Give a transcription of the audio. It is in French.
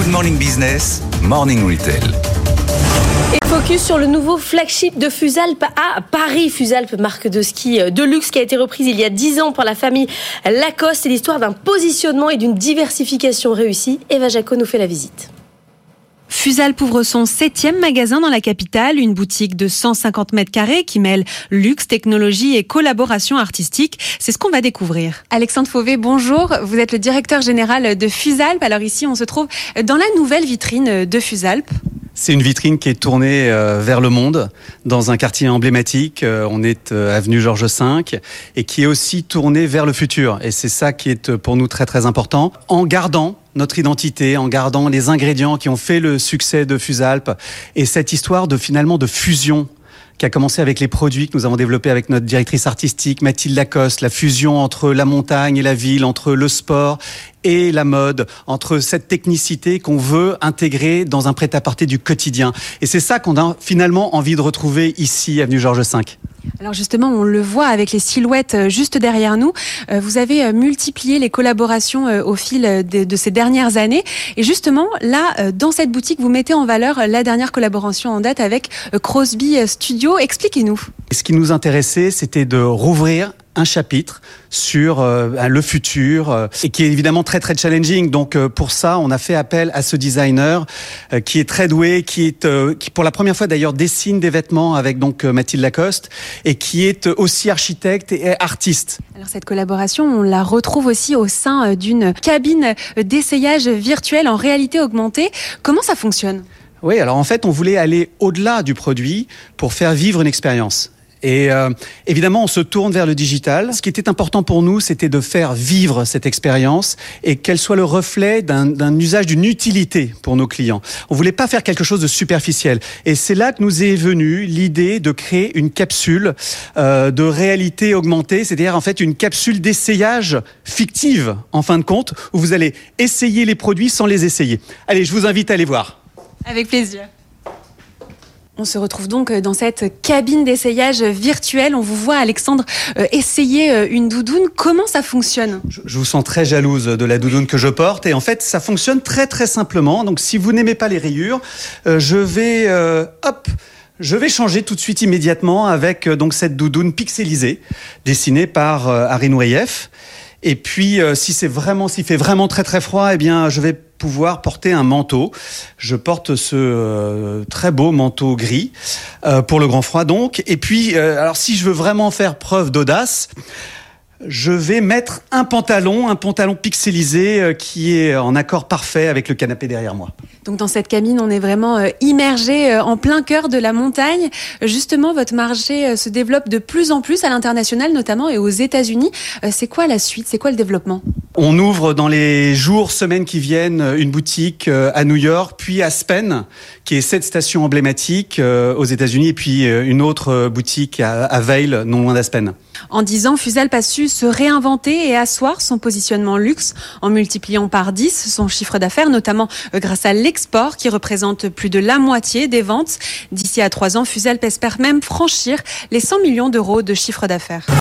Good Morning Business, Morning Retail. Et focus sur le nouveau flagship de Fusalp à Paris. Fusalp, marque de ski de luxe qui a été reprise il y a 10 ans par la famille Lacoste. C'est l'histoire d'un positionnement et d'une diversification réussie. Eva Jaco nous fait la visite. Fusalp ouvre son septième magasin dans la capitale, une boutique de 150 mètres carrés qui mêle luxe, technologie et collaboration artistique. C'est ce qu'on va découvrir. Alexandre Fauvet, bonjour. Vous êtes le directeur général de Fusalp. Alors ici, on se trouve dans la nouvelle vitrine de Fusalp. C'est une vitrine qui est tournée euh, vers le monde, dans un quartier emblématique. Euh, on est euh, avenue Georges V et qui est aussi tournée vers le futur. Et c'est ça qui est pour nous très très important. En gardant notre identité, en gardant les ingrédients qui ont fait le succès de Fusalp et cette histoire de finalement de fusion qui a commencé avec les produits que nous avons développés avec notre directrice artistique Mathilde Lacoste, la fusion entre la montagne et la ville, entre le sport et la mode, entre cette technicité qu'on veut intégrer dans un prêt-à-porter du quotidien. Et c'est ça qu'on a finalement envie de retrouver ici, avenue Georges V. Alors justement, on le voit avec les silhouettes euh, juste derrière nous. Euh, vous avez euh, multiplié les collaborations au fil de, ces dernières années. Et justement, là, dans cette boutique, vous mettez en valeur la dernière collaboration en date avec Crosby Studio. Expliquez-nous. Ce qui nous intéressait, c'était de rouvrir un chapitre sur euh, le futur euh, et qui est évidemment très très challenging. Donc euh, pour ça, on a fait appel à ce designer qui est très doué, qui est qui pour la première fois d'ailleurs dessine des vêtements avec donc Mathilde Lacoste et qui est aussi architecte et artiste. Alors cette collaboration, on la retrouve aussi au sein d'une cabine d'essayage virtuel en réalité augmentée. Comment ça fonctionne? Oui, alors en fait, on voulait aller au-delà du produit pour faire vivre une expérience. Et euh, évidemment, on se tourne vers le digital. Ce qui était important pour nous, c'était de faire vivre cette expérience et qu'elle soit le reflet d'un usage, d'une utilité pour nos clients. On voulait pas faire quelque chose de superficiel. Et c'est là que nous est venue l'idée de créer une capsule euh, de réalité augmentée, c'est-à-dire en fait une capsule d'essayage fictive, en fin de compte, où vous allez essayer les produits sans les essayer. Allez, je vous invite à aller voir. Avec plaisir. On se retrouve donc euh, dans cette cabine d'essayage virtuelle. On vous voit, Alexandre, euh, essayer euh, une doudoune. Comment ça fonctionne? Je, vous sens très jalouse de la doudoune que je porte. Et en fait, ça fonctionne très très simplement. Donc si vous n'aimez pas les rayures, je vais... je vais changer tout de suite immédiatement avec donc cette doudoune pixelisée dessinée par Harry Nourieff. Et puis, euh, si c'est vraiment, s'il fait vraiment très très froid, eh bien, je vais pouvoir porter un manteau. Je porte ce euh, très beau manteau gris euh, pour le grand froid donc. Et puis, alors si je veux vraiment faire preuve d'audace, je vais mettre un pantalon, un pantalon pixelisé euh, qui est en accord parfait avec le canapé derrière moi. Donc dans cette cabine, on est vraiment euh, immergé euh, en plein cœur de la montagne. Justement, votre marché se développe de plus en plus à l'international notamment et aux États-Unis. C'est quoi la suite? C'est quoi le développement? On ouvre dans les jours, semaines qui viennent une boutique à New York, puis à Aspen, qui est cette station emblématique aux États-Unis, et puis une autre boutique à Vail, non loin d'Aspen. En 10 ans, Fuselp a su se réinventer et asseoir son positionnement luxe en multipliant par 10 son chiffre d'affaires, notamment euh, grâce à l'export qui représente plus de la moitié des ventes. D'ici à 3 ans, Fuselp espère même franchir les 100 millions d'euros de chiffre d'affaires.